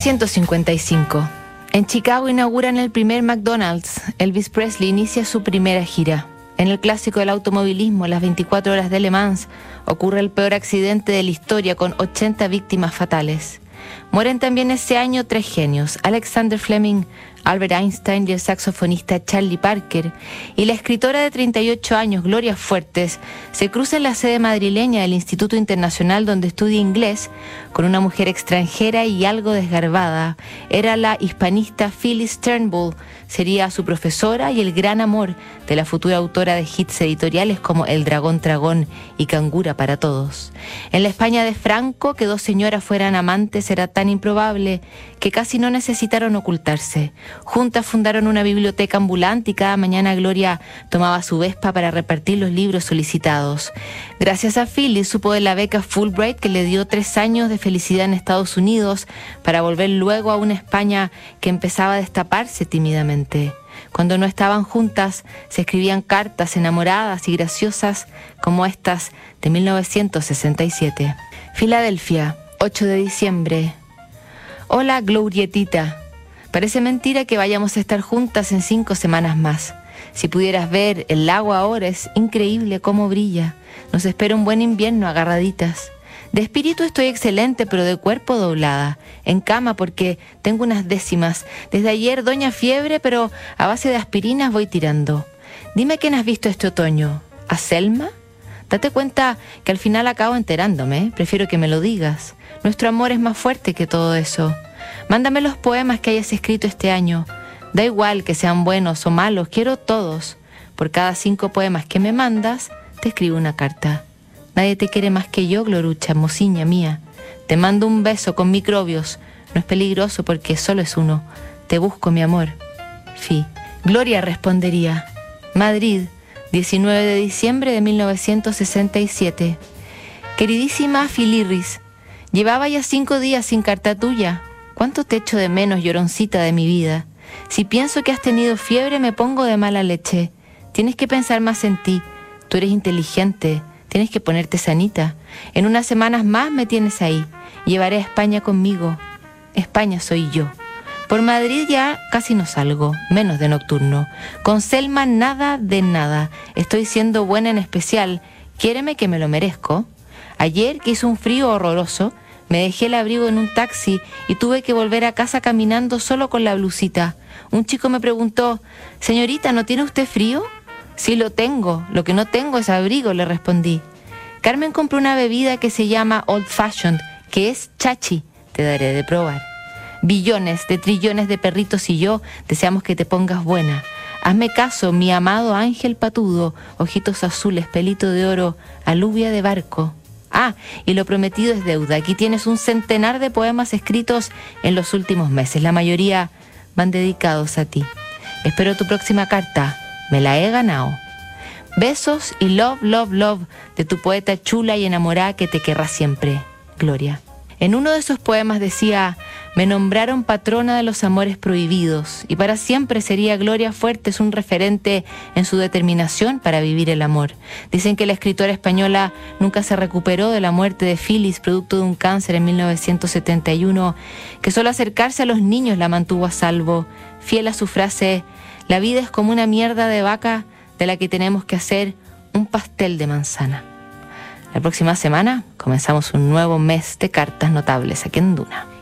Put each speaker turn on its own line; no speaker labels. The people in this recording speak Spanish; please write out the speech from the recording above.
155. En Chicago inauguran el primer McDonald's. Elvis Presley inicia su primera gira. En el clásico del automovilismo, las 24 horas de Le Mans, ocurre el peor accidente de la historia con 80 víctimas fatales. Mueren también ese año tres genios, Alexander Fleming, Albert Einstein y el saxofonista Charlie Parker, y la escritora de 38 años, Gloria Fuertes, se cruza en la sede madrileña del Instituto Internacional donde estudia inglés con una mujer extranjera y algo desgarbada. Era la hispanista Phyllis Turnbull, sería su profesora y el gran amor de la futura autora de hits editoriales como El Dragón Dragón y Cangura para Todos. En la España de Franco, que dos señoras fueran amantes era tan improbable que casi no necesitaron ocultarse. Juntas fundaron una biblioteca ambulante y cada mañana Gloria tomaba su vespa para repartir los libros solicitados. Gracias a Phyllis supo de la beca Fulbright que le dio tres años de felicidad en Estados Unidos para volver luego a una España que empezaba a destaparse tímidamente. Cuando no estaban juntas, se escribían cartas enamoradas y graciosas como estas de 1967. Filadelfia, 8 de diciembre. Hola, Glorietita. Parece mentira que vayamos a estar juntas en cinco semanas más. Si pudieras ver el lago ahora, es increíble cómo brilla. Nos espera un buen invierno agarraditas. De espíritu estoy excelente, pero de cuerpo doblada. En cama porque tengo unas décimas. Desde ayer doña fiebre, pero a base de aspirinas voy tirando. Dime quién has visto este otoño. ¿A Selma? Date cuenta que al final acabo enterándome. Prefiero que me lo digas. Nuestro amor es más fuerte que todo eso. Mándame los poemas que hayas escrito este año. Da igual que sean buenos o malos, quiero todos. Por cada cinco poemas que me mandas, te escribo una carta. Nadie te quiere más que yo, Glorucha, mociña mía. Te mando un beso con microbios. No es peligroso porque solo es uno. Te busco, mi amor. Fi. Gloria respondería. Madrid, 19 de diciembre de 1967. Queridísima Filirris, llevaba ya cinco días sin carta tuya. ¿Cuánto te echo de menos, lloroncita de mi vida? Si pienso que has tenido fiebre, me pongo de mala leche. Tienes que pensar más en ti. Tú eres inteligente. Tienes que ponerte sanita. En unas semanas más me tienes ahí. Llevaré a España conmigo. España soy yo. Por Madrid ya casi no salgo, menos de nocturno. Con Selma nada de nada. Estoy siendo buena en especial. Quiéreme que me lo merezco. Ayer, que hizo un frío horroroso, me dejé el abrigo en un taxi y tuve que volver a casa caminando solo con la blusita. Un chico me preguntó, Señorita, ¿no tiene usted frío? Sí lo tengo, lo que no tengo es abrigo, le respondí. Carmen compró una bebida que se llama Old Fashioned, que es chachi, te daré de probar. Billones de trillones de perritos y yo deseamos que te pongas buena. Hazme caso, mi amado ángel patudo, ojitos azules, pelito de oro, aluvia de barco. Ah, y lo prometido es deuda. Aquí tienes un centenar de poemas escritos en los últimos meses. La mayoría van dedicados a ti. Espero tu próxima carta. Me la he ganado. Besos y love, love, love de tu poeta chula y enamorada que te querrá siempre. Gloria. En uno de esos poemas decía, me nombraron patrona de los amores prohibidos y para siempre sería Gloria Fuertes un referente en su determinación para vivir el amor. Dicen que la escritora española nunca se recuperó de la muerte de Phyllis producto de un cáncer en 1971, que solo acercarse a los niños la mantuvo a salvo, fiel a su frase, la vida es como una mierda de vaca de la que tenemos que hacer un pastel de manzana. La próxima semana comenzamos un nuevo mes de cartas notables aquí en Duna.